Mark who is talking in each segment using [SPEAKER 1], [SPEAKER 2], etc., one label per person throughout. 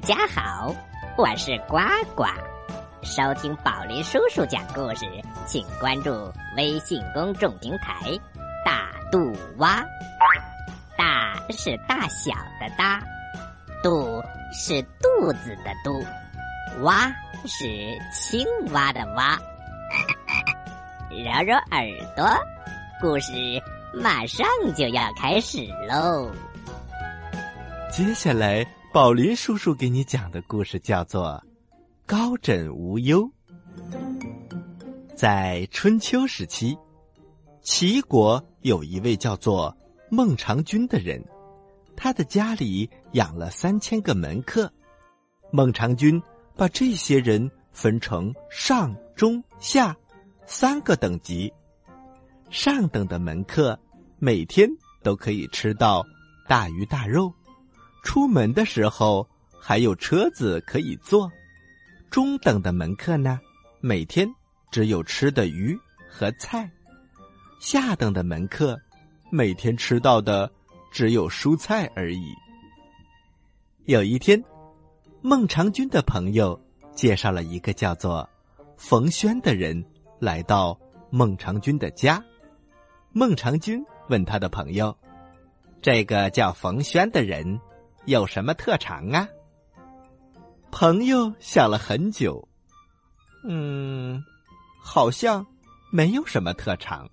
[SPEAKER 1] 大家好，我是呱呱。收听宝林叔叔讲故事，请关注微信公众平台“大肚蛙”。大是大小的大，肚是肚子的肚，蛙是青蛙的蛙。揉揉耳朵，故事马上就要开始喽。
[SPEAKER 2] 接下来，宝林叔叔给你讲的故事叫做《高枕无忧》。在春秋时期，齐国有一位叫做孟尝君的人，他的家里养了三千个门客。孟尝君把这些人分成上、中、下三个等级。上等的门客每天都可以吃到大鱼大肉。出门的时候还有车子可以坐，中等的门客呢，每天只有吃的鱼和菜；下等的门客每天吃到的只有蔬菜而已。有一天，孟尝君的朋友介绍了一个叫做冯轩的人来到孟尝君的家。孟尝君问他的朋友：“这个叫冯轩的人。”有什么特长啊？朋友想了很久，嗯，好像没有什么特长。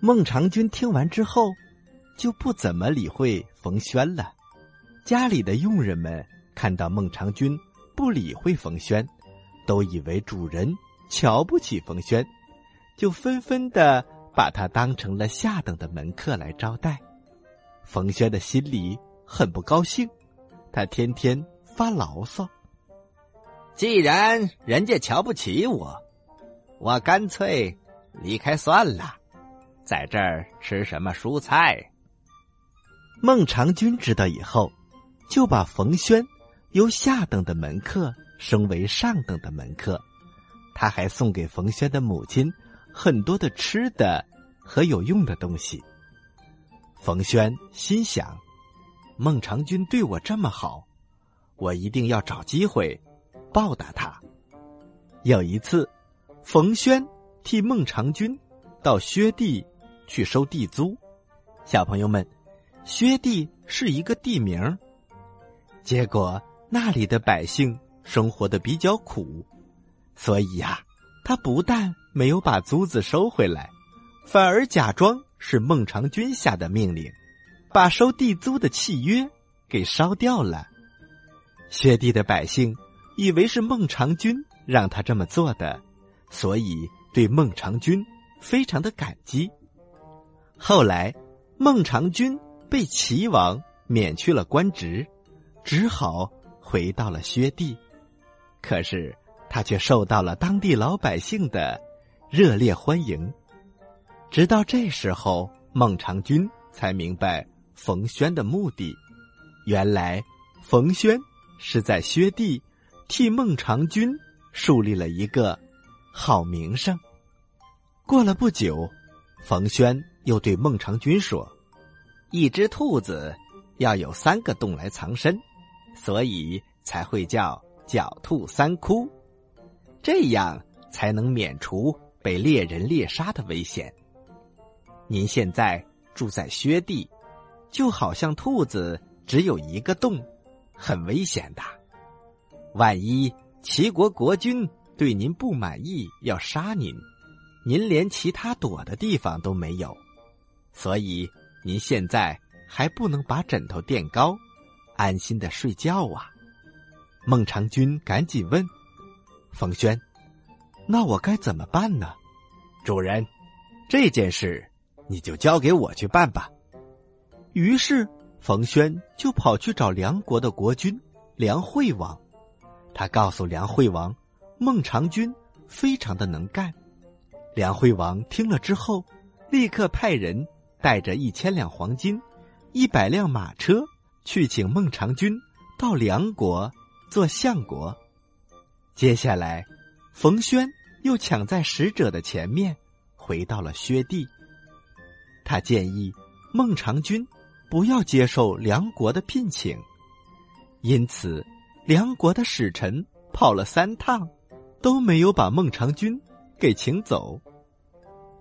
[SPEAKER 2] 孟尝君听完之后，就不怎么理会冯轩了。家里的佣人们看到孟尝君不理会冯轩，都以为主人瞧不起冯轩，就纷纷的把他当成了下等的门客来招待。冯轩的心里。很不高兴，他天天发牢骚。既然人家瞧不起我，我干脆离开算了，在这儿吃什么蔬菜？孟尝君知道以后，就把冯轩由下等的门客升为上等的门客，他还送给冯轩的母亲很多的吃的和有用的东西。冯轩心想。孟尝君对我这么好，我一定要找机会报答他。有一次，冯轩替孟尝君到薛地去收地租。小朋友们，薛地是一个地名。结果那里的百姓生活的比较苦，所以呀，他不但没有把租子收回来，反而假装是孟尝君下的命令。把收地租的契约给烧掉了，薛地的百姓以为是孟尝君让他这么做的，所以对孟尝君非常的感激。后来，孟尝君被齐王免去了官职，只好回到了薛地，可是他却受到了当地老百姓的热烈欢迎。直到这时候，孟尝君才明白。冯轩的目的，原来冯轩是在薛地替孟尝君树立了一个好名声。过了不久，冯轩又对孟尝君说：“一只兔子要有三个洞来藏身，所以才会叫狡兔三窟，这样才能免除被猎人猎杀的危险。您现在住在薛地。”就好像兔子只有一个洞，很危险的。万一齐国国君对您不满意，要杀您，您连其他躲的地方都没有。所以您现在还不能把枕头垫高，安心的睡觉啊。孟尝君赶紧问冯轩：“那我该怎么办呢？”主人，这件事你就交给我去办吧。于是，冯轩就跑去找梁国的国君梁惠王。他告诉梁惠王，孟尝君非常的能干。梁惠王听了之后，立刻派人带着一千两黄金、一百辆马车去请孟尝君到梁国做相国。接下来，冯轩又抢在使者的前面回到了薛地。他建议孟尝君。不要接受梁国的聘请，因此梁国的使臣跑了三趟，都没有把孟尝君给请走。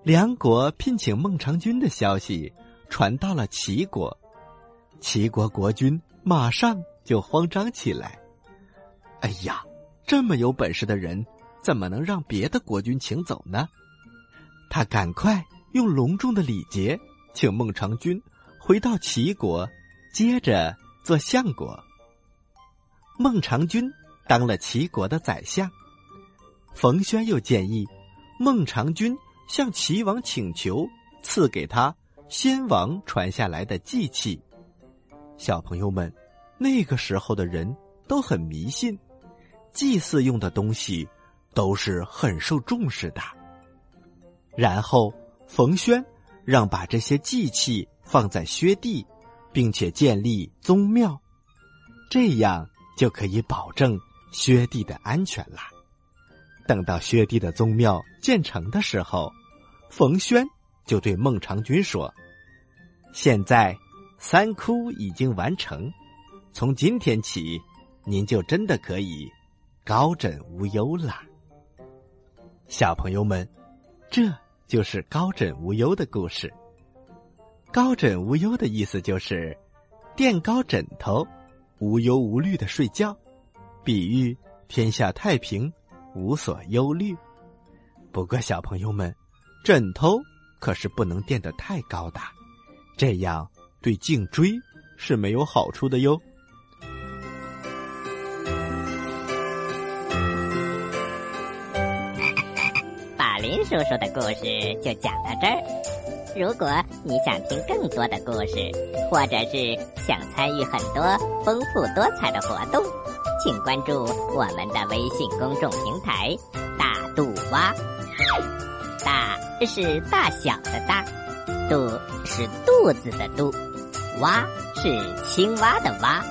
[SPEAKER 2] 梁国聘请孟尝君的消息传到了齐国，齐国国君马上就慌张起来。哎呀，这么有本事的人，怎么能让别的国君请走呢？他赶快用隆重的礼节请孟尝君回到齐国，接着做相国。孟尝君当了齐国的宰相，冯轩又建议孟尝君向齐王请求赐给他先王传下来的祭器。小朋友们，那个时候的人都很迷信，祭祀用的东西都是很受重视的。然后冯轩让把这些祭器放在薛地，并且建立宗庙，这样。就可以保证薛地的安全了。等到薛地的宗庙建成的时候，冯轩就对孟尝君说：“现在三窟已经完成，从今天起，您就真的可以高枕无忧了。”小朋友们，这就是高枕无忧的故事。高枕无忧的意思就是垫高枕头。无忧无虑的睡觉，比喻天下太平，无所忧虑。不过，小朋友们，枕头可是不能垫得太高的，这样对颈椎是没有好处的哟。
[SPEAKER 1] 宝林叔叔的故事就讲到这儿。如果你想听更多的故事，或者是想参与很多丰富多彩的活动，请关注我们的微信公众平台“大肚蛙”。大是大小的大，肚是肚子的肚，蛙是青蛙的蛙。